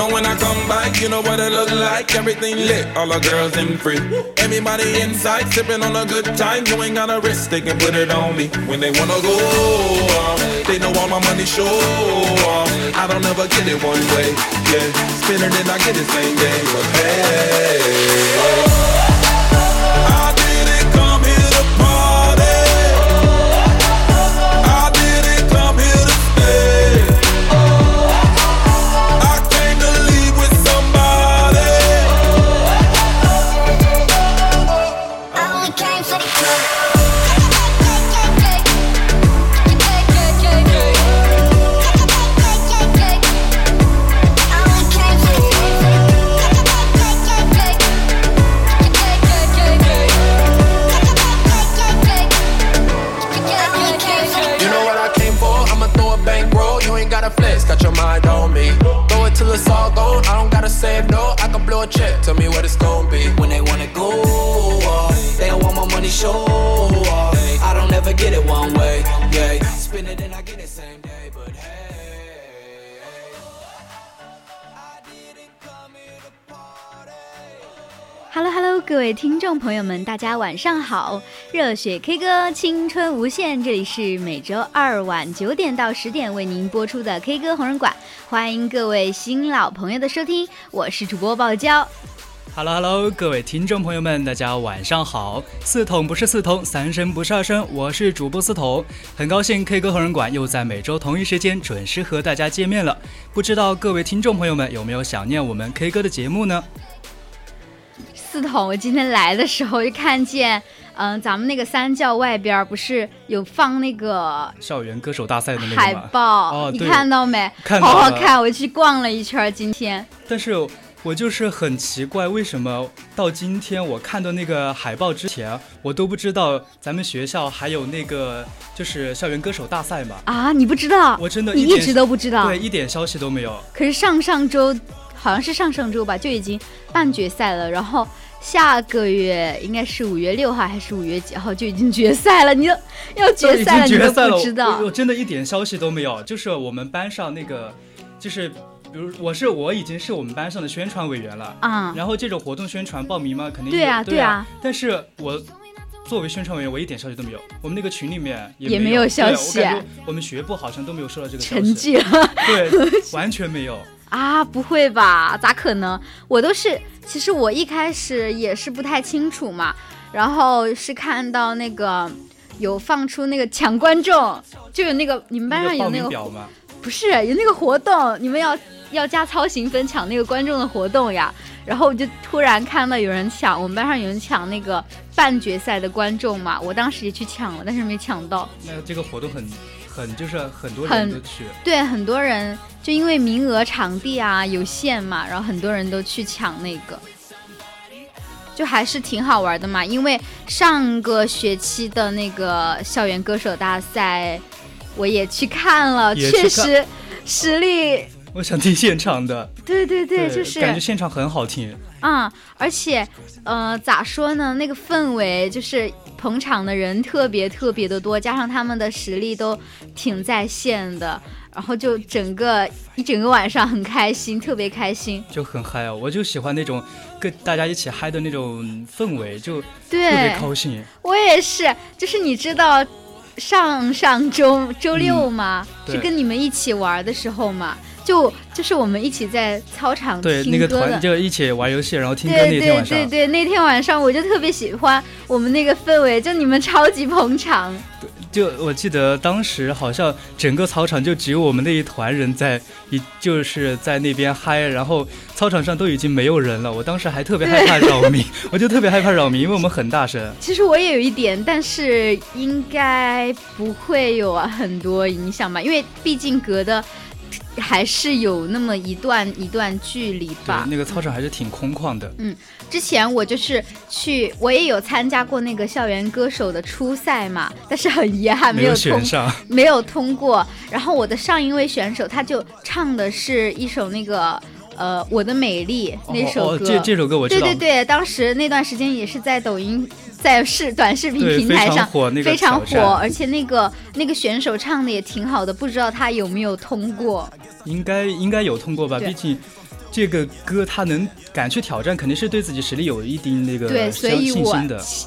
Know when I come back, you know what it look like. Everything lit, all the girls in free. Everybody inside sipping on a good time. You ain't got a risk, they can put it on me. When they wanna go off, they know all my money show off. I don't ever get it one way, yeah. Spin it and I get it same day, but hey. I Hello Hello，各位听众朋友们，大家晚上好！热血 K 歌，青春无限，这里是每周二晚九点到十点为您播出的 K 歌红人馆，欢迎各位新老朋友的收听，我是主播爆娇。Hello Hello，各位听众朋友们，大家晚上好！四筒不是四筒，三声不是二声，我是主播四筒，很高兴 K 歌红人馆又在每周同一时间准时和大家见面了。不知道各位听众朋友们有没有想念我们 K 歌的节目呢？四筒，我今天来的时候就看见，嗯，咱们那个三教外边不是有放那个校园歌手大赛的那海个海？报，你哦你看到没？看到好好看，我去逛了一圈，今天。但是我就是很奇怪，为什么到今天我看到那个海报之前，我都不知道咱们学校还有那个就是校园歌手大赛嘛？啊，你不知道？我真的一你一直都不知道。对，一点消息都没有。可是上上周，好像是上上周吧，就已经半决赛了。然后下个月应该是五月六号还是五月几号就已经决赛了。你都要决赛了，你都不知道我我真的一点消息都没有。就是我们班上那个，就是比如我是我已经是我们班上的宣传委员了，啊？然后这种活动宣传报名嘛，肯定对啊有对对啊但是我。作为宣传委员，我一点消息都没有。我们那个群里面也没有消对息我们学部好像都没有收到这个消沉息，寂了对，完全没有。啊？不会吧？咋可能？我都是，其实我一开始也是不太清楚嘛，然后是看到那个有放出那个抢观众，就有那个你们班上有那个？不是有那个活动，你们要要加操行分抢那个观众的活动呀。然后我就突然看到有人抢，我们班上有人抢那个半决赛的观众嘛，我当时也去抢了，但是没抢到。那这个活动很很就是很多人都去，对，很多人就因为名额、场地啊有限嘛，然后很多人都去抢那个，就还是挺好玩的嘛。因为上个学期的那个校园歌手大赛，我也去看了，看确实实力，我想听现场的，对对对，就是感觉现场很好听。嗯、而且，呃，咋说呢？那个氛围就是捧场的人特别特别的多，加上他们的实力都挺在线的，然后就整个一整个晚上很开心，特别开心。就很嗨啊！我就喜欢那种跟大家一起嗨的那种氛围，就特别，高兴。我也是，就是你知道上上周周六吗？对是跟你们一起玩的时候嘛，就就是我们一起在操场对，那个团。就一起玩游戏，然后听歌那天晚上，对对，那天晚上我就特别喜欢我们那个氛围，就你们超级捧场。对就我记得当时好像整个操场就只有我们那一团人在一就是在那边嗨，然后操场上都已经没有人了。我当时还特别害怕扰民，我就特别害怕扰民，因为我们很大声。其实我也有一点，但是应该不会有很多影响吧，因为毕竟隔的还是有那么一段一段距离对吧，。那个操场还是挺空旷的。嗯之前我就是去，我也有参加过那个校园歌手的初赛嘛，但是很遗憾没有通没有通过。然后我的上一位选手他就唱的是一首那个呃《我的美丽》那首哦，歌，这这首歌我知道，对对对，当时那段时间也是在抖音。在视短视频平台上非常火，而且那个那个选手唱的也挺好的，不知道他有没有通过。应该应该有通过吧？毕竟这个歌他能敢去挑战，肯定是对自己实力有一定那个对，所以我。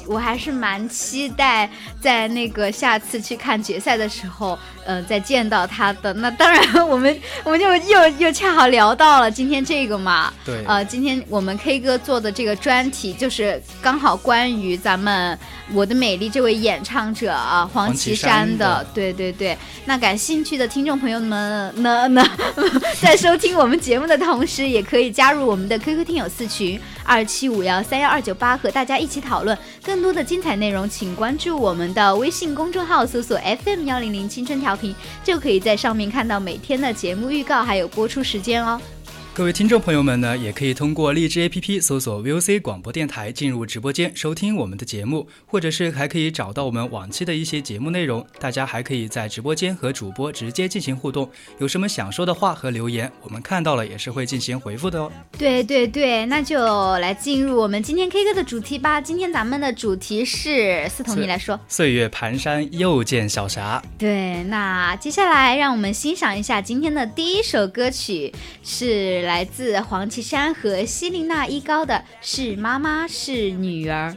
我还是蛮期待在那个下次去看决赛的时候，呃，再见到他的。那当然，我们我们就又又恰好聊到了今天这个嘛，对，呃，今天我们 K 歌做的这个专题就是刚好关于咱们《我的美丽》这位演唱者啊，黄绮珊的珊的。对对对，那感兴趣的听众朋友们呢呢，在收听我们节目的同时，也可以加入我们的 QQ 听友四群二七五幺三幺二九八，和大家一起讨论更多的精彩内容。请关注我们的微信公众号，搜索 FM 幺零零青春调频，就可以在上面看到每天的节目预告还有播出时间哦。各位听众朋友们呢，也可以通过荔枝 APP 搜索 VOC 广播电台进入直播间收听我们的节目，或者是还可以找到我们往期的一些节目内容。大家还可以在直播间和主播直接进行互动，有什么想说的话和留言，我们看到了也是会进行回复的哦。对对对，那就来进入我们今天 K 歌的主题吧。今天咱们的主题是思彤，你来说。岁月蹒跚，又见小霞。对，那接下来让我们欣赏一下今天的第一首歌曲，是来自黄绮珊和希林娜依高的《是妈妈是女儿》。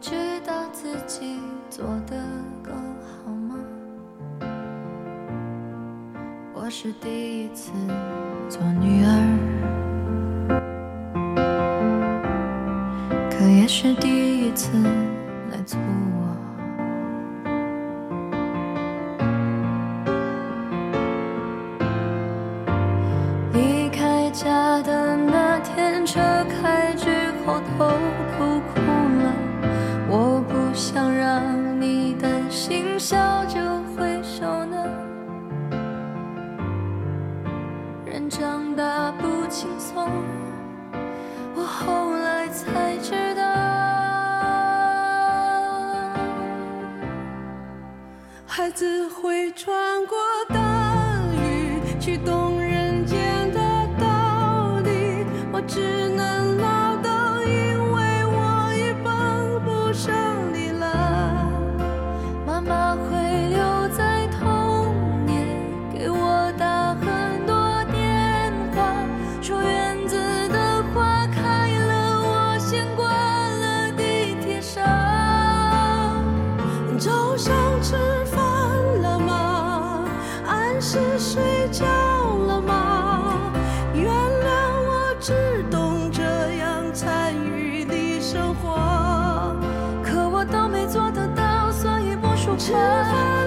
知道自己做的够好吗？我是第一次做女儿，可也是第一次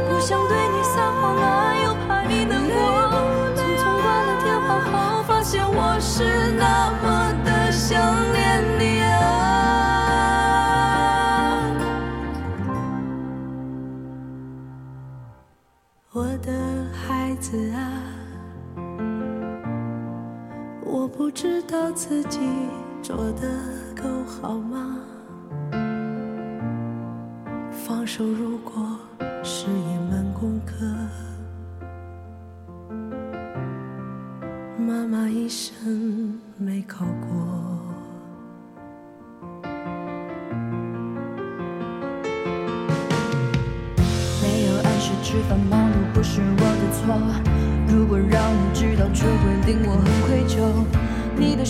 不想对你撒谎了，又怕你难过。匆匆挂了电话后，发现我是那么的想念你啊。我的孩子啊，我不知道自己做的够好吗？放手如果一生没考过。没有按时吃饭，忙碌不是我的错。如果让你知道，却会令我很愧疚。你的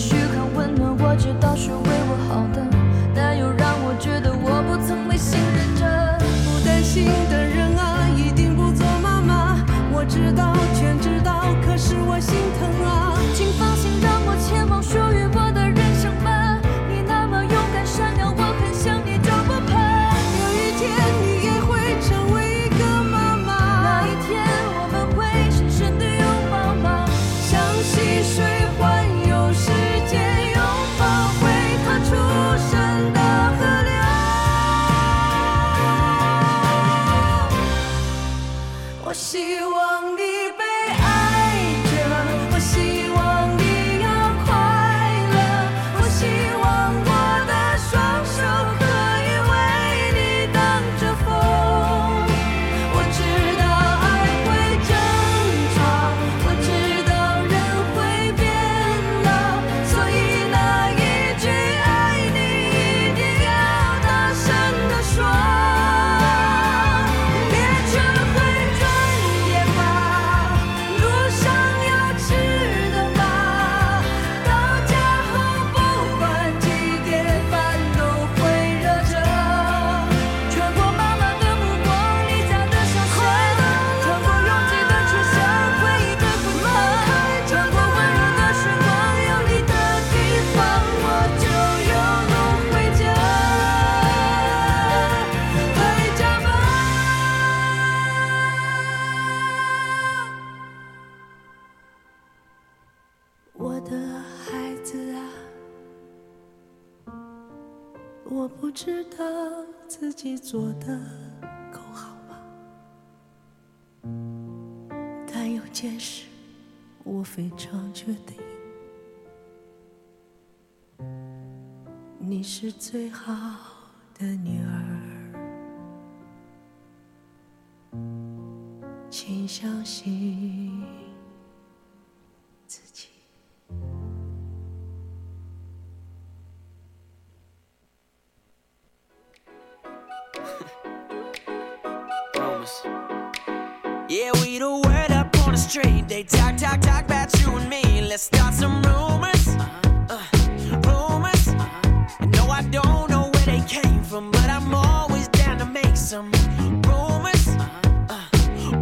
非常确定你是最好的女儿请相信自己。up on the street. They talk, talk, talk about you and me. Let's start some rumors. Uh, rumors. No, I don't know where they came from, but I'm always down to make some rumors. Uh,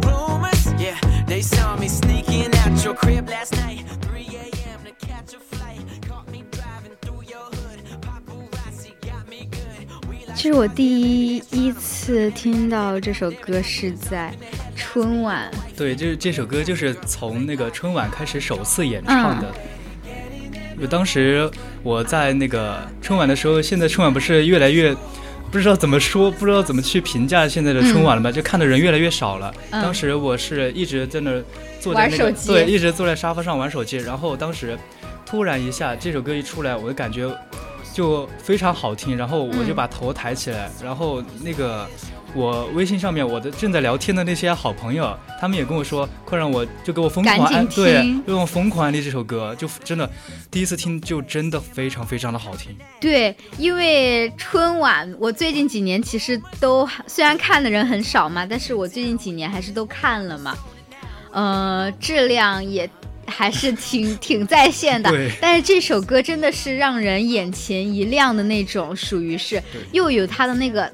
rumors. Yeah, they saw me sneaking out your crib last night. 3 a.m. to catch a flight. Caught me driving through your hood. Paparazzi got me good. We like 其实我第一次听到这首歌是在春晚， 对，就是这首歌就是从那个春晚开始首次演唱的。就当时我在那个春晚的时候，现在春晚不是越来越不知道怎么说，不知道怎么去评价现在的春晚了吧？就看的人越来越少了。嗯当时我是一直在那儿坐在那个玩手机对，一直坐在沙发上玩手机。然后当时突然一下这首歌一出来，我就感觉就非常好听，然后我就嗯把头抬起来，然后那个我微信上面我的正在聊天的那些好朋友，他们也跟我说，快让我就给我疯狂安对听，让我疯狂安利这首歌，就真的第一次听就真的非常非常的好听。对，因为春晚，我最近几年其实都虽然看的人很少嘛，但是我最近几年还是都看了嘛，呃，质量也还是挺挺在线的。对。但是这首歌真的是让人眼前一亮的那种，属于是又有它的那个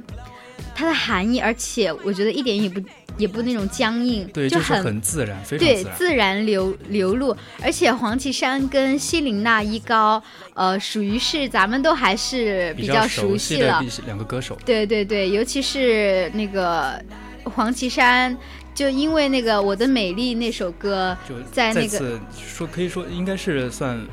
它的含义，而且我觉得一点也不也不那种僵硬，对，就就是很自然，非常对自然。自然流流露，而且黄绮珊跟希林娜依高，呃，属于是咱们都还是比较熟悉了。两个歌手，对对对，尤其是那个黄绮珊就因为那个《我的美丽》那首歌，在那个说可以说应该是算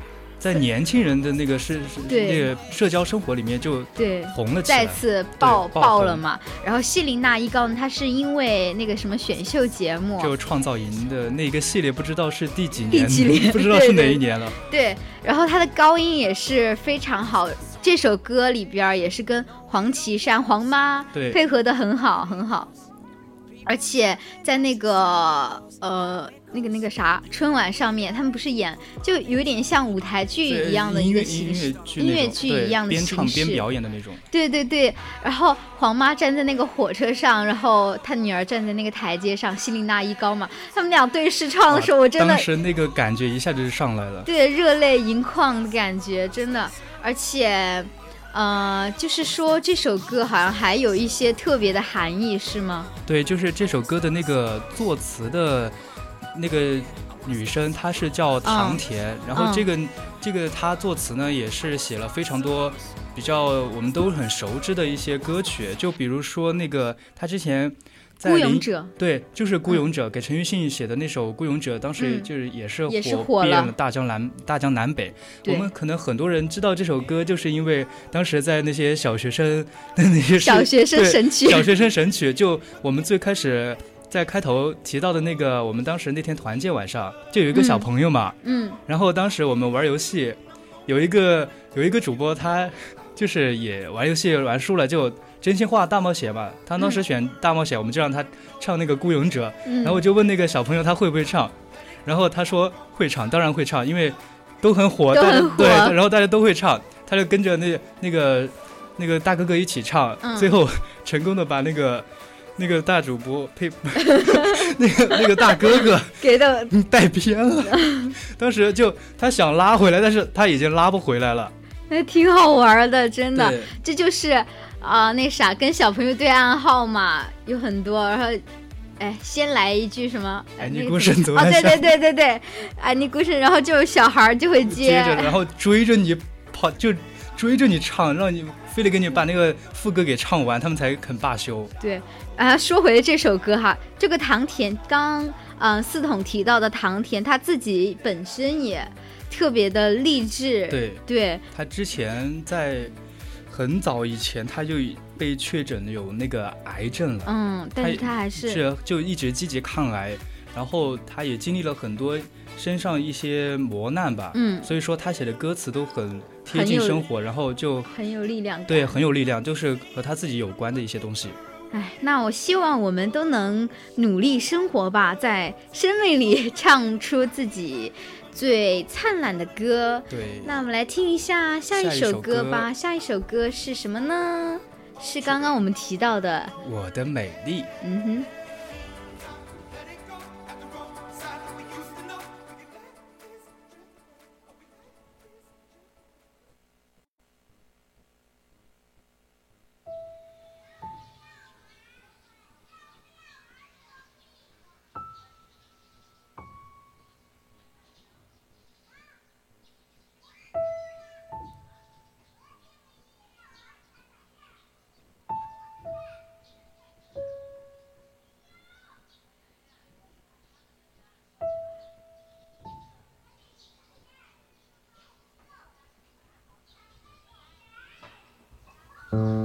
在年轻人的那个是那个社交生活里面就对。红了起来，再次爆爆了嘛。然后谢琳娜依高呢，她是因为那个什么选秀节目，就创造营的那个系列，不知道是第几第年，几年？不知道是哪一年了。对，然后她的高音也是非常好。这首歌里边也是跟黄绮珊黄妈对。配合的很好很好，而且在那个呃那个那个啥春晚上面，他们不是演就有点像舞台剧一样的音乐一个形音乐式，剧音乐剧一样的边唱边形式。表演的那种。对对对，然后黄妈站在那个火车上，然后她女儿站在那个台阶上，希琳娜依高嘛，他们俩对视唱的时候，我真的当时那个感觉一下就上来了。对热泪盈眶的感觉，真的，而且。呃，就是说这首歌好像还有一些特别的含义，是吗？对，就是这首歌的那个作词的那个女生，她是叫唐田，然后嗯这个、这个她作词呢，也是写了非常多比较我们都很熟知的一些歌曲，就比如说那个她之前孤勇者，对，就是《孤勇者》给陈奕迅写的那首《孤勇者》，当时嗯就是也是也是火火了遍了大江南大江南北。我们可能很多人知道这首歌，就是因为当时在那些小学生的 那些小学生神曲，小学生神曲，就我们最开始在开头提到的那个，我们当时那天团建晚上就有一个小嗯朋友嘛，嗯然后当时我们玩游戏，有一个有一个主播他 就是也玩游戏玩输了就。真心话大冒险嘛，他当时选大冒险，我们就让他唱那个孤勇者，嗯，然后我就问那个小朋友他会不会唱，然后他说会唱，当然会唱，因为都很火，对，然后大家都会唱，他就跟着那那个那个大哥哥一起唱，嗯。最后成功的把那个那个大主播呸，那个 那个大哥哥给的 带偏了，当时就他想拉回来，但是他已经拉不回来了，那挺好玩的，真的。这就是啊、那啥，跟小朋友对暗号嘛，有很多。然后，哎，先来一句什么？哎你那个孤身走哦，对对对对对，哎，你孤身，然后就小孩儿就会接。着然后追着你跑，就追着你唱，让你非得给你把那个副歌给唱完，他们才肯罢休。对，啊，说回这首歌哈，这个唐田刚嗯、四筒提到的唐田，他自己本身也特别的励志，对。对。他之前在很早以前他就被确诊有那个癌症了，嗯，但是他还是是就一直积极抗癌，然后他也经历了很多身上一些磨难吧，嗯。所以说他写的歌词都很贴近生活，然后就很有力量，对很有力量，就是和他自己有关的一些东西。哎，那我希望我们都能努力生活吧，在生命里唱出自己最灿烂的歌。对，那我们来听一下下一首歌吧。下一首歌是什么呢？是刚刚我们提到的，我的美丽。嗯哼。Mm-hmm.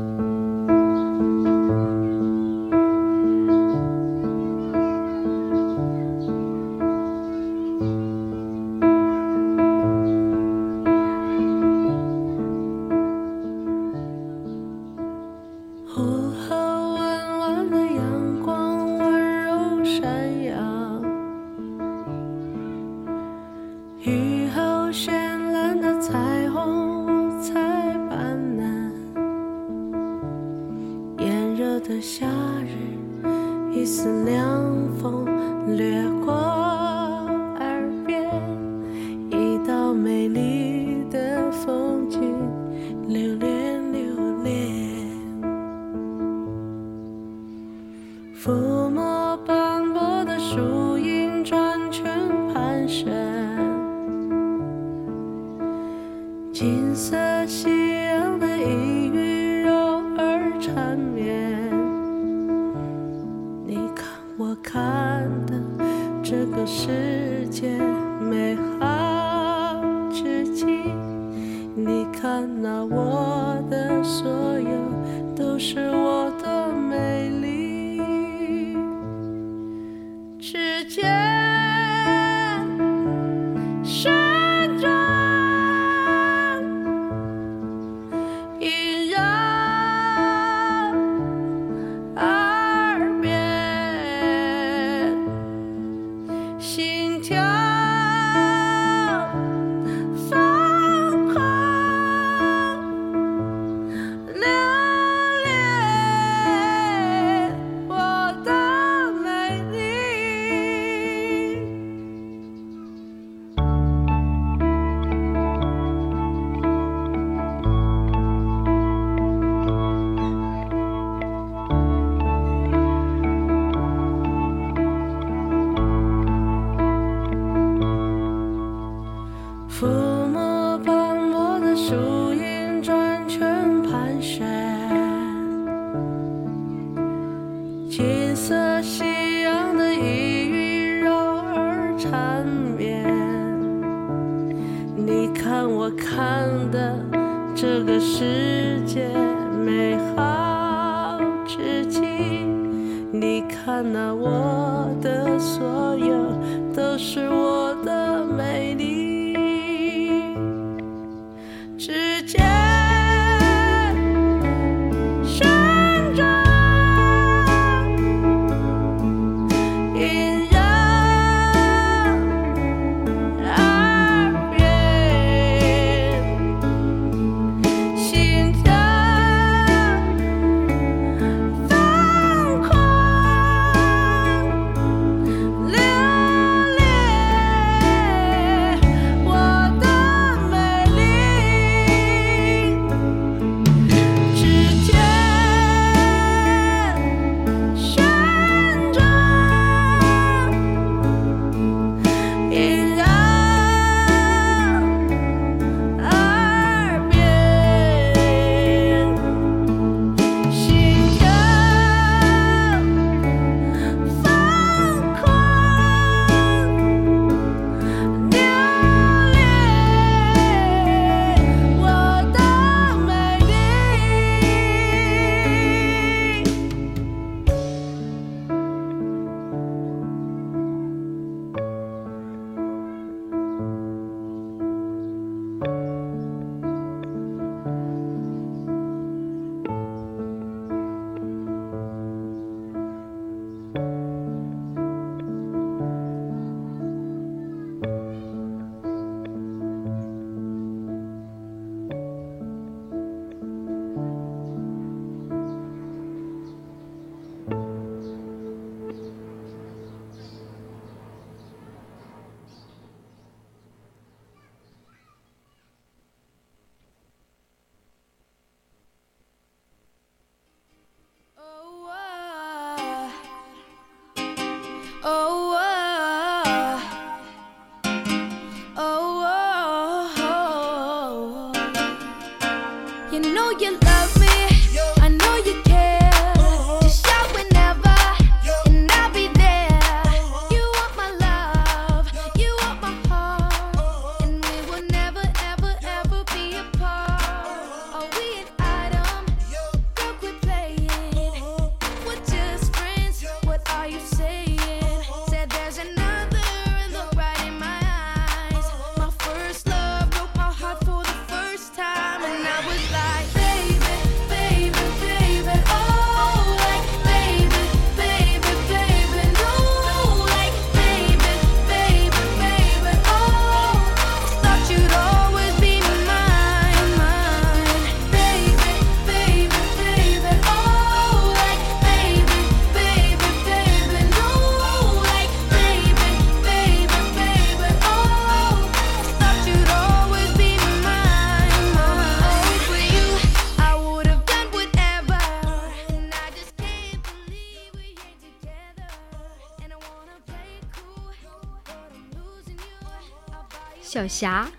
霞，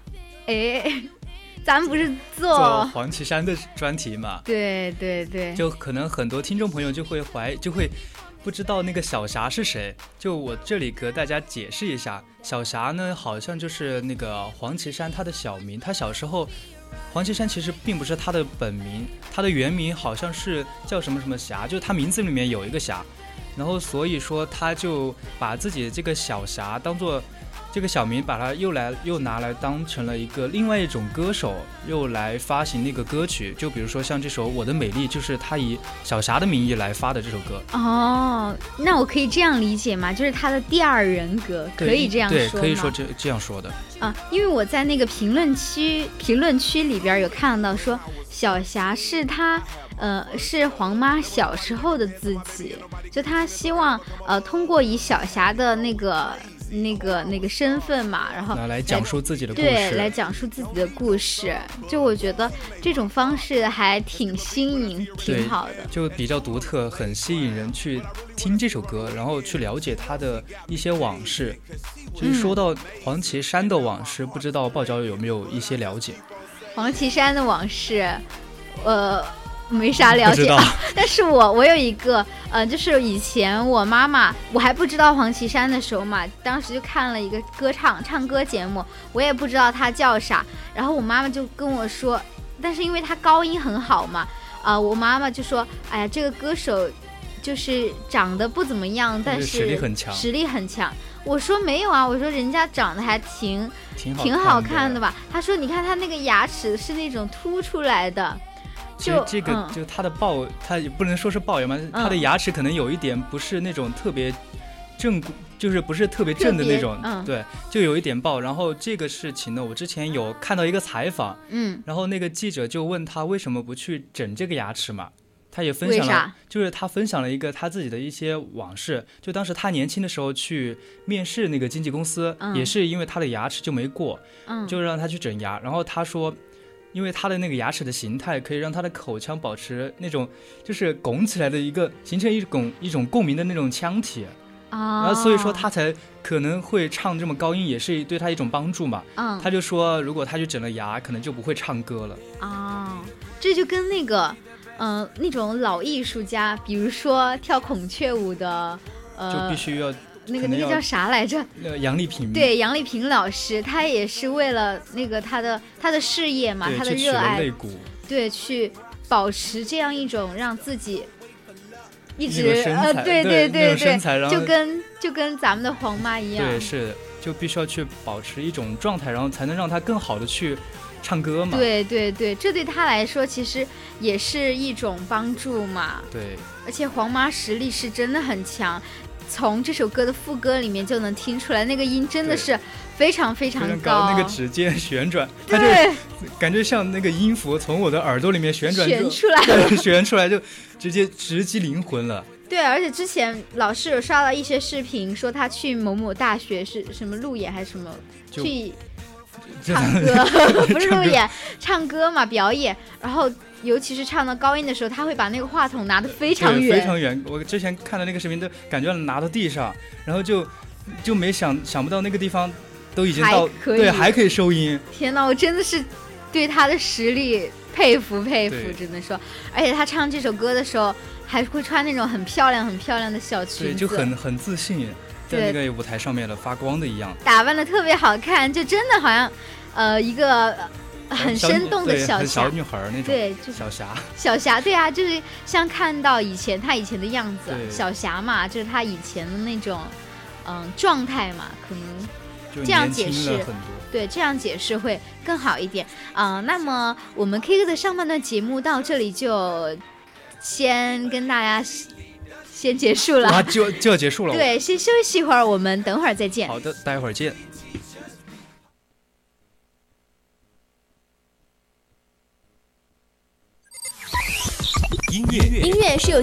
哎，咱们不是做做黄绮珊的专题嘛，对对对，就可能很多听众朋友就会怀就会不知道那个小霞是谁。就我这里给大家解释一下，小霞呢好像就是那个黄绮珊她的小名，她小时候。黄绮珊其实并不是她的本名，她的原名好像是叫什么什么霞，就是她名字里面有一个霞，然后所以说她就把自己的这个小霞当做这个小明，把它又来又拿来当成了一个另外一种歌手，又来发行那个歌曲，就比如说像这首《我的美丽》，就是他以小霞的名义来发的这首歌。哦，那我可以这样理解吗？就是他的第二人格，可以这样对，说吗可以说这这样说的。啊，因为我在那个评论区评论区里边有看到说，小霞是他呃是黄妈小时候的自己，就她希望呃通过以小霞的那个那个那个身份嘛，然后拿来讲述自己的故对，事，来讲述自己的故事。就我觉得这种方式还挺新颖，挺好的。就比较独特，很吸引人去听这首歌，然后去了解他的一些往事。就是说到黄绮珊的往事，不知道爆椒有没有一些了解？黄绮珊的往事，呃，没啥了解啊。但是我我有一个，呃，就是以前我妈妈我还不知道黄绮珊的时候嘛，当时就看了一个歌唱唱歌节目，我也不知道她叫啥，然后我妈妈就跟我说，但是因为她高音很好嘛，啊、我妈妈就说，哎呀，这个歌手就是长得不怎么样，但是是实力很强实力很强。我说没有啊，我说人家长得还挺挺好看看的吧？他说你看他那个牙齿是那种凸出来的，就其实这个嗯就他的龅，他也不能说是龅牙嘛，他的牙齿可能有一点不是那种特别正，就是不是特别正的那种，嗯对，就有一点龅。然后这个事情呢，我之前有看到一个采访，嗯然后那个记者就问他为什么不去整这个牙齿嘛？他也分享了，就是他分享了一个他自己的一些往事。就当时他年轻的时候去面试那个经纪公司，嗯也是因为他的牙齿就没过，嗯，就让他去整牙。然后他说，因为他的那个牙齿的形态可以让他的口腔保持那种就是拱起来的一个，形成一种一种共鸣的那种腔体。啊，然后所以说他才可能会唱这么高音，也是对他一种帮助嘛。嗯他就说，如果他去整了牙，可能就不会唱歌了。啊，这就跟那个嗯、呃那种老艺术家，比如说跳孔雀舞的，呃，就必须要那个那个叫啥来着？呃杨丽萍对，杨丽萍老师，她也是为了那个她的她的事业嘛，她的热爱对，去保持这样一种让自己一那直呃，对对对对就跟就跟咱们的黄妈一样，对，是就必须要去保持一种状态，然后才能让她更好的去唱歌嘛。对对对，这对她来说其实也是一种帮助嘛。对而且黄妈实力是真的很强，从这首歌的副歌里面就能听出来，那个音真的是非常非常高，那个指尖旋转，它就对，感觉像那个音符从我的耳朵里面旋转旋出来对，旋出来就直接直击灵魂了。对，而且之前老是有刷到一些视频，说他去某某大学是什么路演还是什么去 唱歌，不是路演，唱歌嘛表演，然后尤其是唱到高音的时候，他会把那个话筒拿得非常，远，非常远。我之前看的那个视频都感觉拿到地上，然后就就没想想不到那个地方都已经到对，还可以收音。天呐，我真的是对他的实力佩服佩服，只能说，而且他唱这首歌的时候还会穿那种很漂亮很漂亮的小，裙子，就很很自信，在那个舞台上面的，发光的一样。打扮的特别好看，就真的好像呃一个呃很生动的对很侠小。女孩儿那种，对就小霞，小霞，对啊，就是像看到以前她以前的样子，小霞嘛，就是她以前的那种，嗯，状态嘛，可能这样解释。对这样解释会更好一点啊、那么我们 K 歌的上半段节目到这里就先跟大家先结束了啊，就就要结束了。对，先休息一会儿，我们等会儿再见。好的，待会儿见。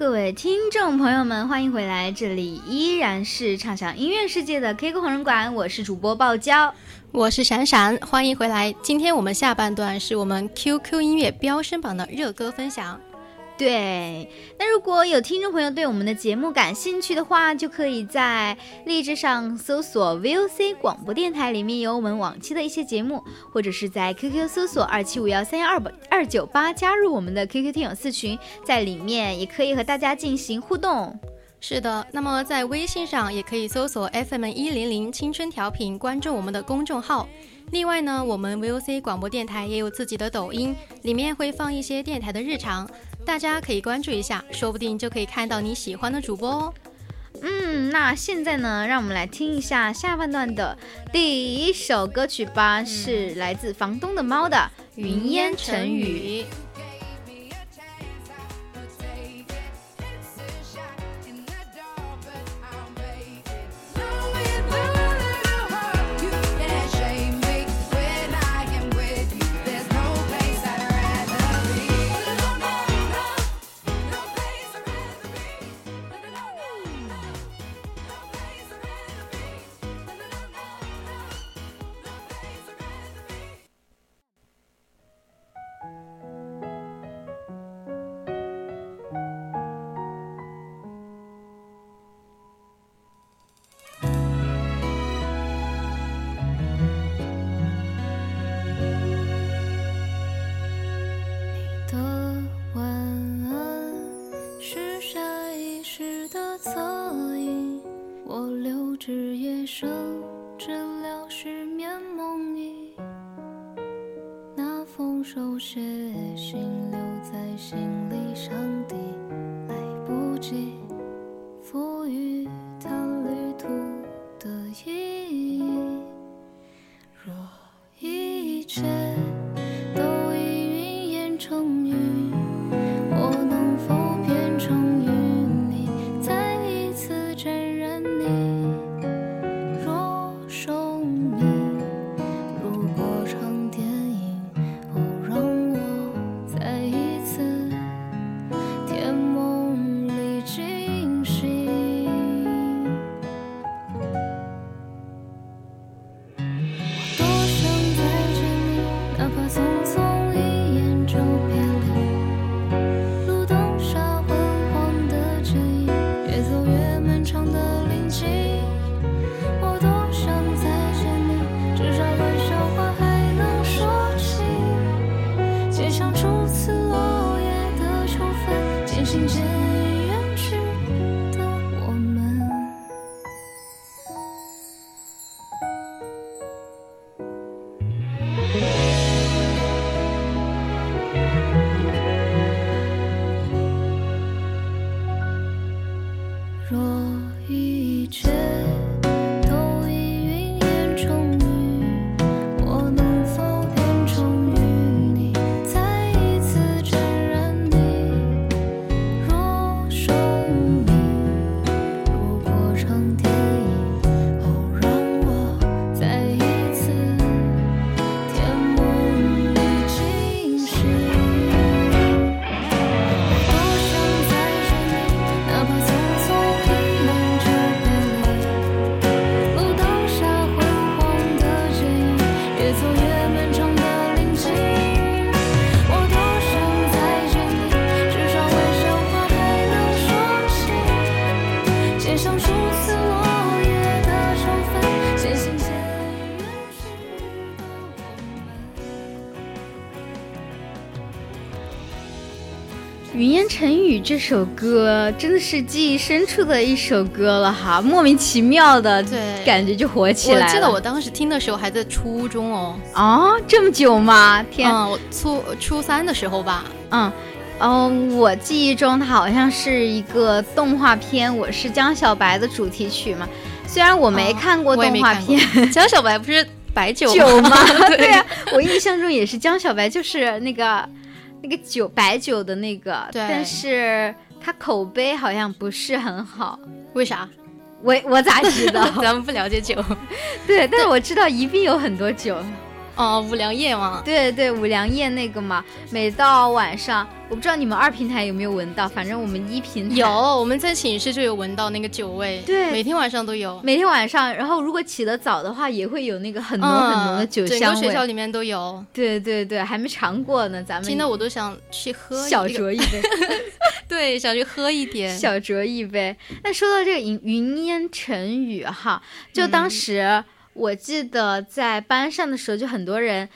各位听众朋友们，欢迎回来！这里依然是畅想音乐世界的 K 歌红人馆，我是主播爆娇。我是闪闪，欢迎回来。今天我们下半段是我们 QQ 音乐飙升榜的热歌分享。对，那如果有听众朋友对我们的节目感兴趣的话，就可以在荔枝上搜索 VOC 广播电台，里面有我们往期的一些节目，或者是在 QQ 搜索二七五幺三幺二八二九八，加入我们的 QQ 听友四群，在里面也可以和大家进行互动。是的，那么在微信上也可以搜索 FM 一零零青春调频，关注我们的公众号。另外呢，我们 VOC 广播电台也有自己的抖音，里面会放一些电台的日常，大家可以关注一下，说不定就可以看到你喜欢的主播哦。嗯，那现在呢，让我们来听一下下半段的第一首歌曲吧，是来自房东的猫的《云烟成雨》。手写信留在行李箱底，来不及。这首歌真的是记忆深处的一首歌了哈，莫名其妙的对感觉就火起来了。我记得我当时听的时候还在初中哦，哦，这么久吗？天，嗯，我初初三的时候吧。嗯，哦，我记忆中它好像是一个动画片《我是江小白》的主题曲嘛。虽然我没哦看过动画片，江小白不是白酒 酒吗？对对啊，我印象中也是江小白，就是那个那个酒白酒的那个，对但是它口碑好像不是很好。为啥？我我咋知道？咱们不了解酒。对，但是我知道宜宾有很多酒。哦，五粮液嘛，对对，五粮液那个嘛，每到晚上，我不知道你们二平台有没有闻到，反正我们一平台有，我们在寝室就有闻到那个酒味，对。每天晚上都有，每天晚上，然后如果起得早的话，也会有那个很浓很浓的酒嗯整香味。个学校里面都有，对对对，还没尝过呢，咱们听得我都想去喝小酌一杯，对，想去喝一点。小酌一杯。那说到这个云云烟成雨哈，就当嗯时我记得在班上的时候，就很多人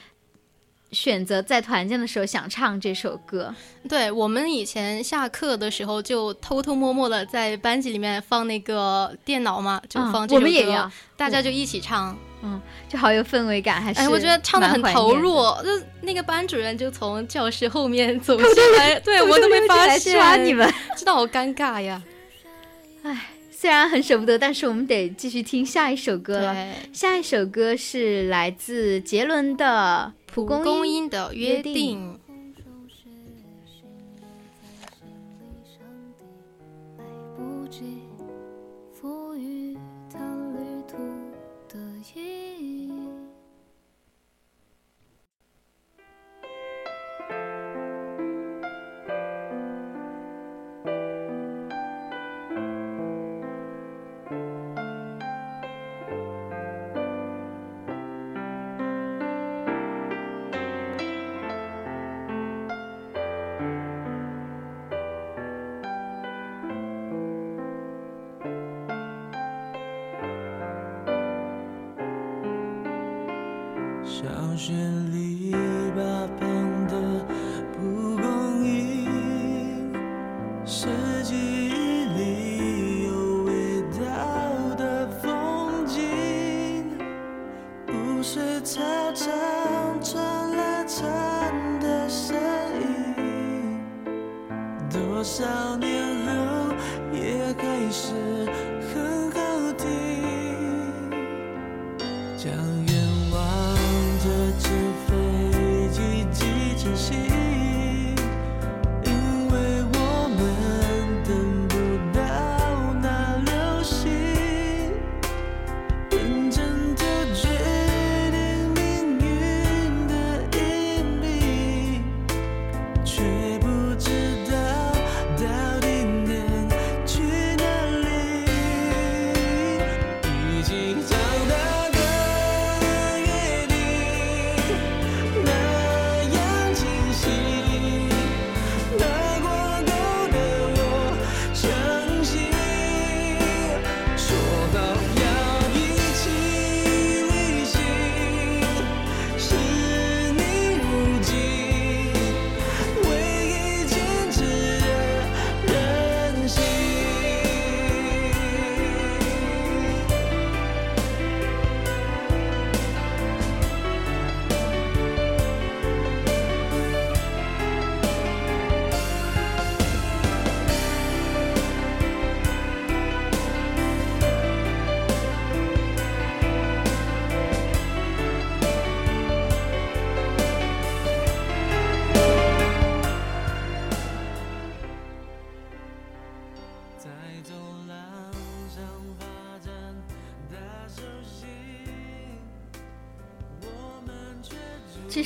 选择在团建的时候想唱这首歌。对我们以前下课的时候就偷偷摸摸的在班级里面放那个电脑嘛，就嗯放这首歌，我们也要大家就一起唱。嗯，就好有氛围感，还是哎，我觉得唱的很投入，就那个班主任就从教室后面走进来，对我都没发现，抓你们，真的好尴尬呀。唉，虽然很舍不得，但是我们得继续听下一首歌了。下一首歌是来自杰伦的《蒲蒲公公英英的约约定定。不及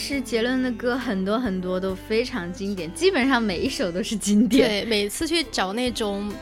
其实杰伦的歌很多很多都非常经典，基本上每一首都是经典。对，每次去找那种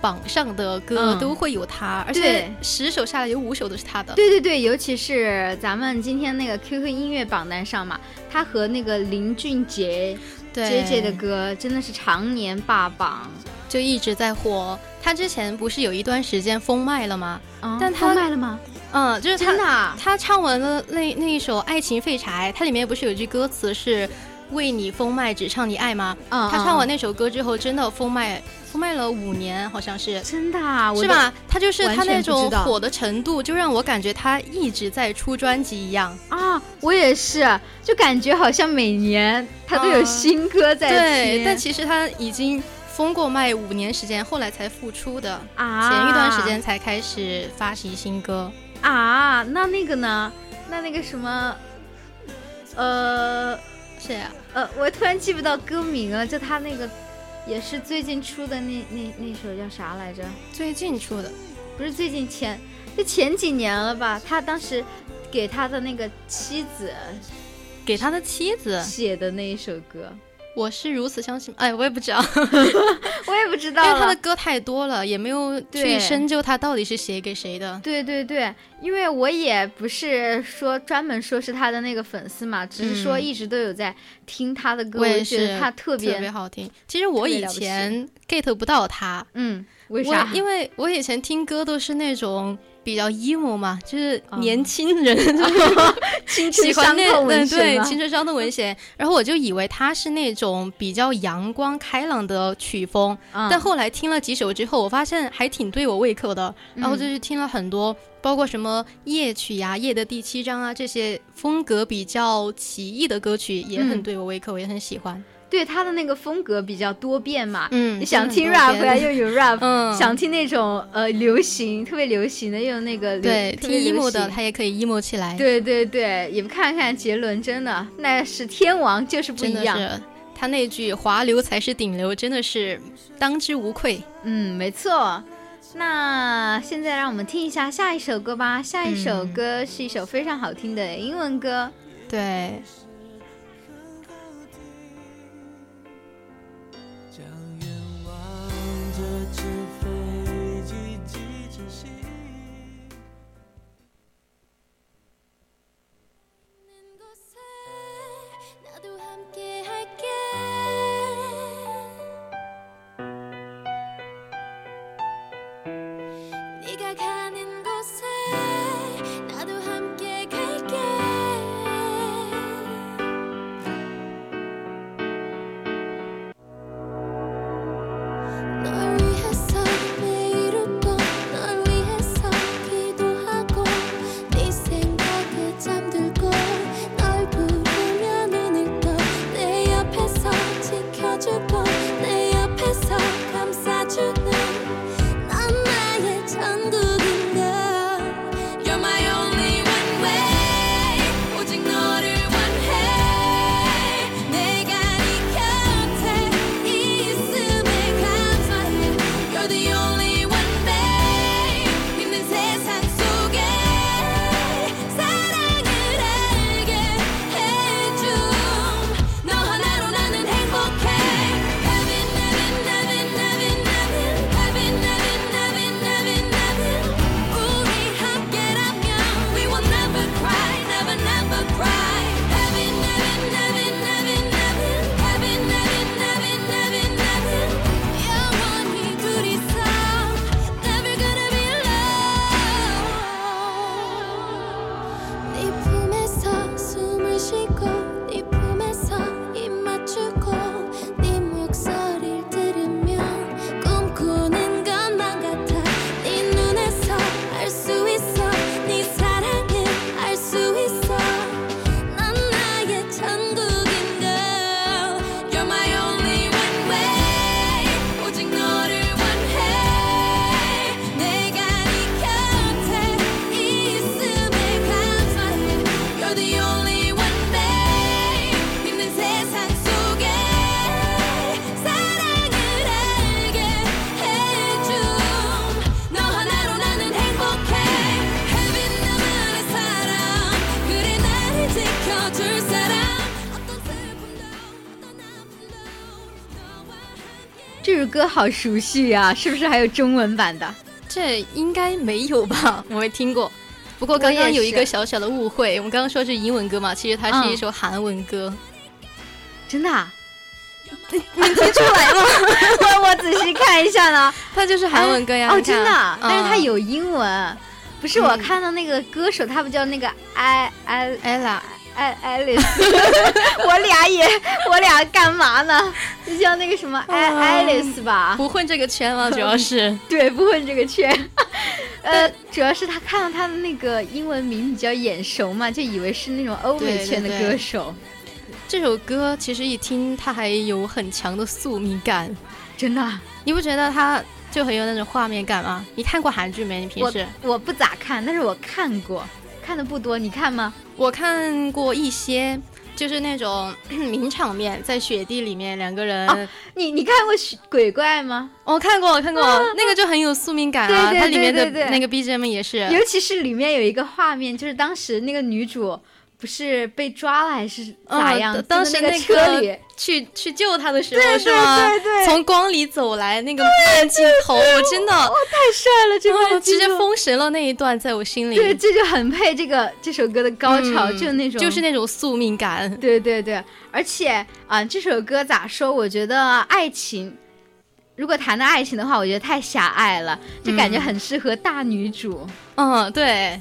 榜上的歌嗯都会有他，而且十首下来有五首都是他的。对对对，尤其是咱们今天那个 QQ 音乐榜单上嘛，他和那个林俊杰对 J J 的歌真的是常年霸榜。就一直在火。他之前不是有一段时间封麦了吗？啊但他封麦了吗？嗯，就是他真的啊他唱完了那那一首《爱情废柴》，它里面不是有句歌词是“为你封麦，只唱你爱”吗？嗯他唱完嗯那首歌之后，真的封麦，封麦了五年，好像是。真的啊，是吧？他就是他那种火的程度，就让我感觉他一直在出专辑一样。啊，我也是，就感觉好像每年他都有啊新歌在对，但其实他已经封过麦五年时间，后来才复出的。啊，前一段时间才开始发行新歌。啊，那那个呢？那那个什么，呃谁呀、呃，我突然记不到歌名了，就他那个也是最近出的那那那首叫啥来着？最近出的，不是最近前，就前几年了吧？他当时给他的那个妻子给他的妻子写的那一首歌。我是如此相信，哎，我也不知道，我也不知道因为他的。歌太多了，也没有去深究他到底是写给谁的。对对对，因为我也不是说专门说是他的那个粉丝嘛，只是说嗯一直都有在听他的歌，我也觉得他特别特别好听。其实我以前 get 不到他，嗯，为我啥？因为我以前听歌都是那种比较 emo 嘛，就是哦年轻人、青春伤喜欢那痛文嗯对青春伤痛文学，然后我就以为他是那种比较阳光开朗的曲风，嗯但后来听了几首之后，我发现还挺对我胃口的，然后嗯就去听了很多。包括什么夜曲呀、夜的第七章啊，这些风格比较奇异的歌曲也很嗯。对我胃口，我也很喜欢。对他的那个风格比较多变嘛，嗯你想听 rap 呀又有 rap，、嗯想听那种呃流行特别流行的又有那个流对，听 emo 的他也可以 emo 起来。对对对，也不看看杰伦，真的那是天王，就是不一样。他那句“华流才是顶流”，真的是当之无愧。嗯，没错。那现在让我们听一下下一首歌吧。下一首嗯歌是一首非常好听的英文歌。对，好熟悉呀、是不是还有中文版的？这应该没有吧？我没听过。不过刚刚有一个小小的误会，我们刚刚说是英文歌嘛，其实它是一嗯首韩文歌。真的、啊？你听出来吗？我我仔细看一下呢。它就是韩文歌呀。哦，真的啊，但是它嗯有英文。不是我嗯看到那个歌手，他不叫那个艾艾 ella 艾艾丽丝，我俩也我俩干嘛呢？就像那个什么艾啊艾丽丝吧？不混这个圈了，主要是对，不混这个圈。呃，主要是他看到他的那个英文名比较眼熟嘛，就以为是那种欧美圈的对歌手。这首歌其实一听它还有很强的宿命感，真的啊。你不觉得它就很有那种画面感吗？你看过韩剧没？你平时我我不咋看，但是我看过，看的不多。你看吗？我看过一些，就是那种 名场面，在雪地里面两个人。哦你你看过雪鬼怪吗？我、看过，我看过，那个就很有宿命感啊。对对它里面的那个 BGM 也是。尤其是里面有一个画面，就是当时那个女主不是被抓了还是咋样？嗯当时那那车里，去去救他的时候是吗？对对对从光里走来那个慢镜头，我真的哇太帅了，这哦个直接封神了那一段，在我心里。对，这就很配这个这首歌的高潮，嗯就那种就是那种宿命感。对对对，而且啊、这首歌咋说？我觉得爱情，如果谈到爱情的话，我觉得太狭隘了，就感觉嗯很适合大女主。嗯，对，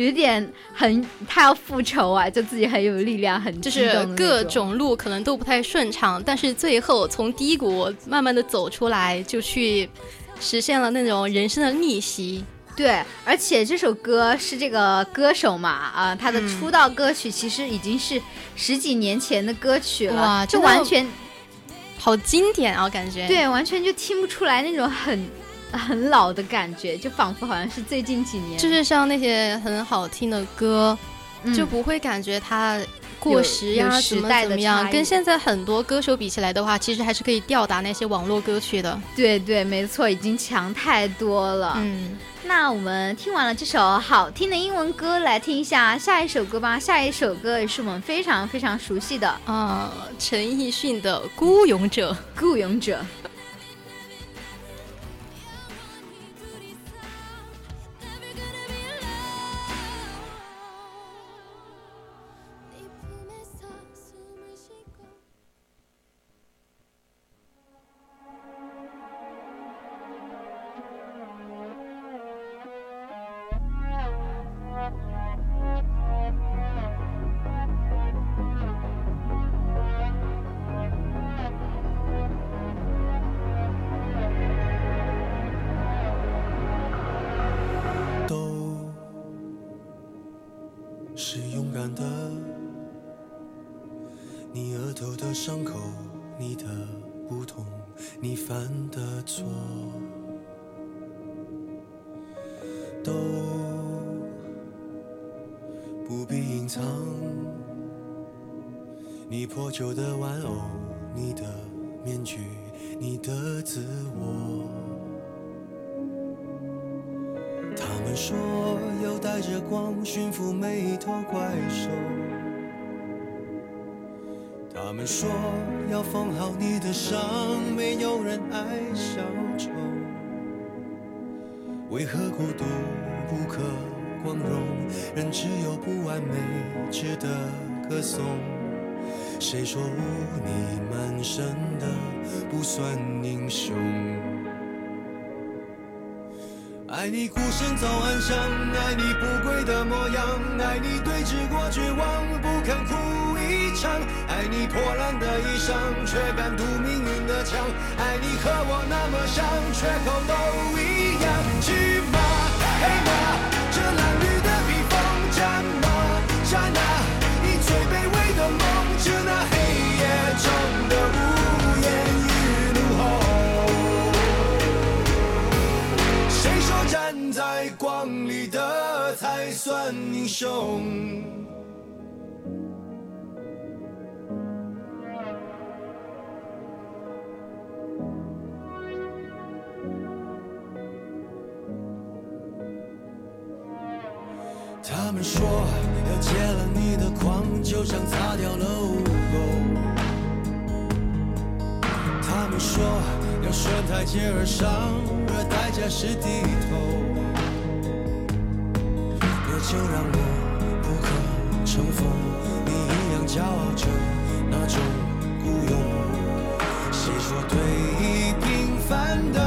有一点很，他要复仇啊，就自己很有力量，很就是各种路可能都不太顺畅，但是最后从低谷慢慢的走出来，就去实现了那种人生的逆袭。对，而且这首歌是这个歌手嘛，啊、他的出道歌曲其实已经是十几年前的歌曲了，哇，就完全好经典啊，感觉。对，完全就听不出来那种很很老的感觉，就仿佛好像是最近几年，就是像那些很好听的歌，嗯就不会感觉它过时呀，时代怎么样跟现在很多歌手比起来的话，其实还是可以吊打那些网络歌曲的。对对，没错，已经强太多了。嗯，那我们听完了这首好听的英文歌，来听一下下一首歌吧。下一首歌也是我们非常非常熟悉的啊，陈奕迅的《孤勇者》。孤勇者。“为何孤独不可光荣？人只有不完美值得歌颂。谁说污泥满身的不算英雄？爱你孤身走暗巷，爱你不跪的模样，爱你对峙过绝望，不肯哭一场，爱你破烂的衣裳，却敢堵命运的枪，爱你和我那么像，缺口都一样。黑马，这褴褛的披风战了。战啊，以最卑微的梦，致那黑夜中的无言与怒吼。谁说站在光里的才算英雄？戒了你的狂，就像擦掉了污垢。他们说要顺台阶而上，而代价是低头。那就让我不可乘风，你一样骄傲着那种孤勇。谁说对弈平凡的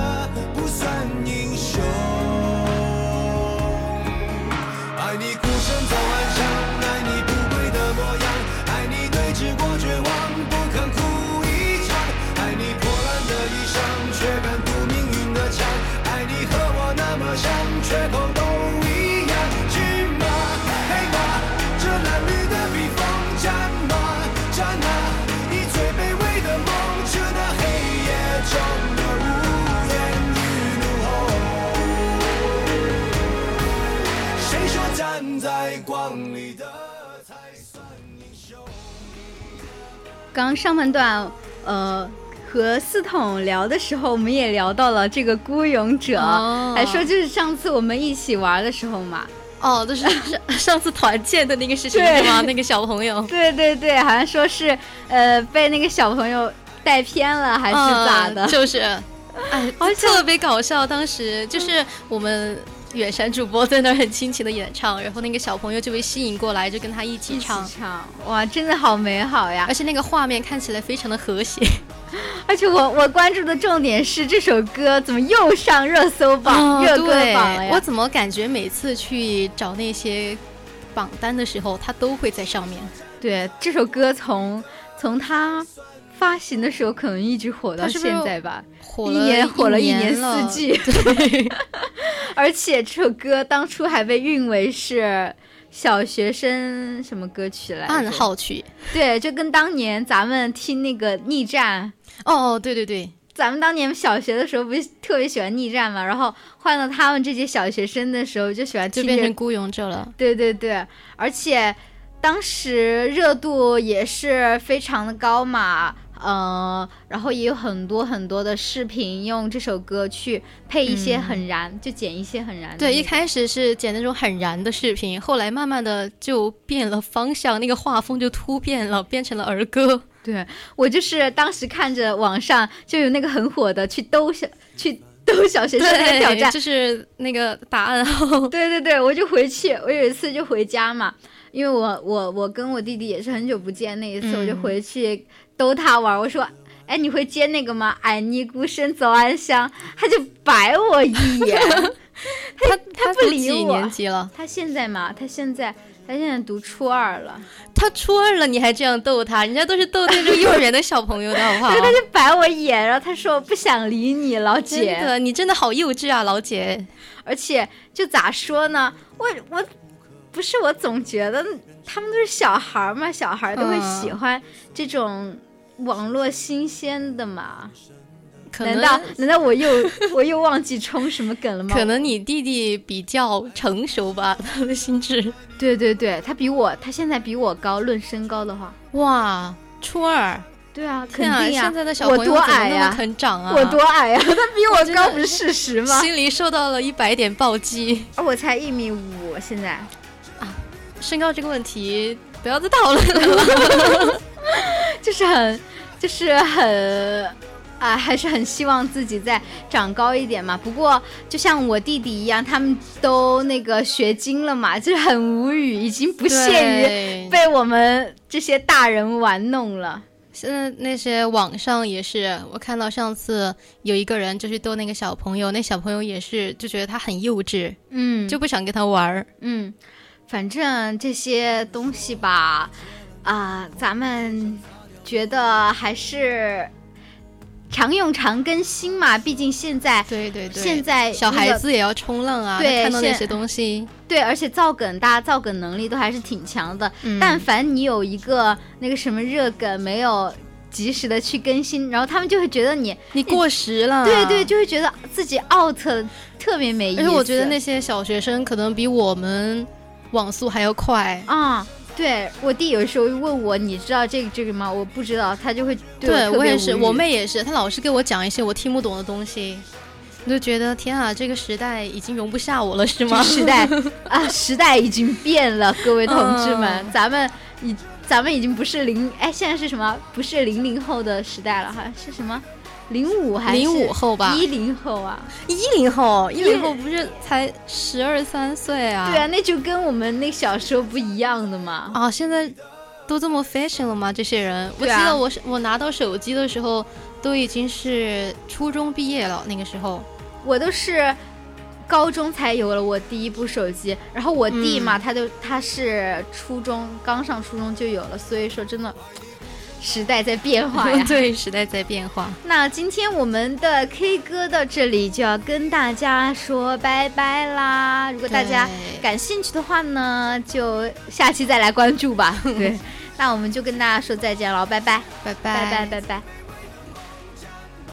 光里的才算英雄。刚上半段，呃，和四统聊的时候，我们也聊到了这个孤勇者，还说就是上次我们一起玩的时候嘛。哦，就是上次团建的那个事情 是吗？那个小朋友。对对对，好像说是呃被那个小朋友带偏了，还是咋的？就是，哎，特别搞笑，当时就是我们。远山主播在那儿很亲情的演唱，然后那个小朋友就被吸引过来，就跟他一起唱。唱，哇，真的好美好呀！而且那个画面看起来非常的和谐。而且我我关注的重点是这首歌怎么又上热搜榜、哦热歌对榜了呀？我怎么感觉每次去找那些榜单的时候，它都会在上面。对这首歌从从它发行的时候可能一直火到现在吧，一火了年火了一一年四季。对而且这首歌当初还被誉为是小学生什么歌曲来着？暗号曲。对，就跟当年咱们听那个逆战。哦，对对对，咱们当年小学的时候不是特别喜欢逆战嘛，然后换到他们这些小学生的时候就喜欢听就变成孤勇者了。对对对，而且当时热度也是非常的高嘛，呃，然后也有很多很多的视频用这首歌去配一些很燃，就剪一些很燃的。对，一开始是剪那种很燃的视频，后来慢慢的就变了方向，那个画风就突变了，变成了儿歌。对我就是当时看着网上就有那个很火的去兜小去兜小学生那个挑战，就是那个答案号。对对对，我就回去，我有一次就回家嘛，因为我我我跟我弟弟也是很久不见，那一次嗯我就回去逗他玩，我说。哎，你会接那个吗？爱你孤身走暗巷，他就白我一眼，他他不理我。年级了？他现在嘛，他现在他现在读初二了，他初二了，你还这样逗他？人家都是逗那种幼儿园的小朋友的，好不好对，？他就白我一眼，然后他说我不想理你，老姐。真的，你真的好幼稚啊，老姐。而且就咋说呢，我我不是我总觉得他们都是小孩儿嘛，小孩儿都会喜嗯欢这种网络新鲜的嘛。可能难道难道我又 我又忘记冲什么梗了吗？可能你弟弟比较成熟吧，他的心智。对对对，他比我他现在比我高，论身高的话，哇，初二。对啊，肯定啊！现在的小我朋友怎么那么多矮呀、肯长啊？我多矮呀、他比我高不是事实吗？心里受到了一百点暴击。而我才一米五，现在身高这个问题不要再讨论了。就是很，就是很，啊，还是很希望自己再长高一点嘛。不过就像我弟弟一样，他们都那个学精了嘛，就是很无语，已经不屑于被我们这些大人玩弄了。现在那些网上也是，我看到上次有一个人就去逗那个小朋友，那小朋友也是就觉得他很幼稚，嗯，就不想跟他玩儿。嗯，反正这些东西吧，啊、咱们觉得还是常用常更新嘛。毕竟现在对对对，现在小那个孩子也要冲浪啊，对看到那些东西，对，而且造梗，大家造梗能力都还是挺强的。嗯但凡你有一个那个什么热梗没有及时的去更新，然后他们就会觉得你你过时了。对对，就会觉得自己 out 特别没意思。而且我觉得那些小学生可能比我们网速还要快。啊。对我弟有时候问我，你知道这个这个吗？我不知道，他就会对我也是，我妹也是，她老是给我讲一些我听不懂的东西，我就觉得天啊，这个时代已经容不下我了，是吗？时代 啊，时代已经变了，各位同志们，嗯咱们已咱们已经不是零哎，现在是什么？不是零零后的时代了，好像是什么零五还是05后吧一零后啊？一零后，一零后不是才十二三岁啊？对啊，那就跟我们那小时候不一样的嘛。啊，现在都这么 fashion 了吗？这些人，我记得我是我拿到手机的时候都已经是初中毕业了，那个时候。我都是高中才有了我第一部手机，然后我弟嘛，嗯他就他是初中刚上初中就有了，所以说真的时代在变化呀。对，时代在变化。那今天我们的 K 歌到这里就要跟大家说拜拜啦！如果大家感兴趣的话呢，就下期再来关注吧。对，那我们就跟大家说再见了，拜拜拜，拜拜拜，拜拜。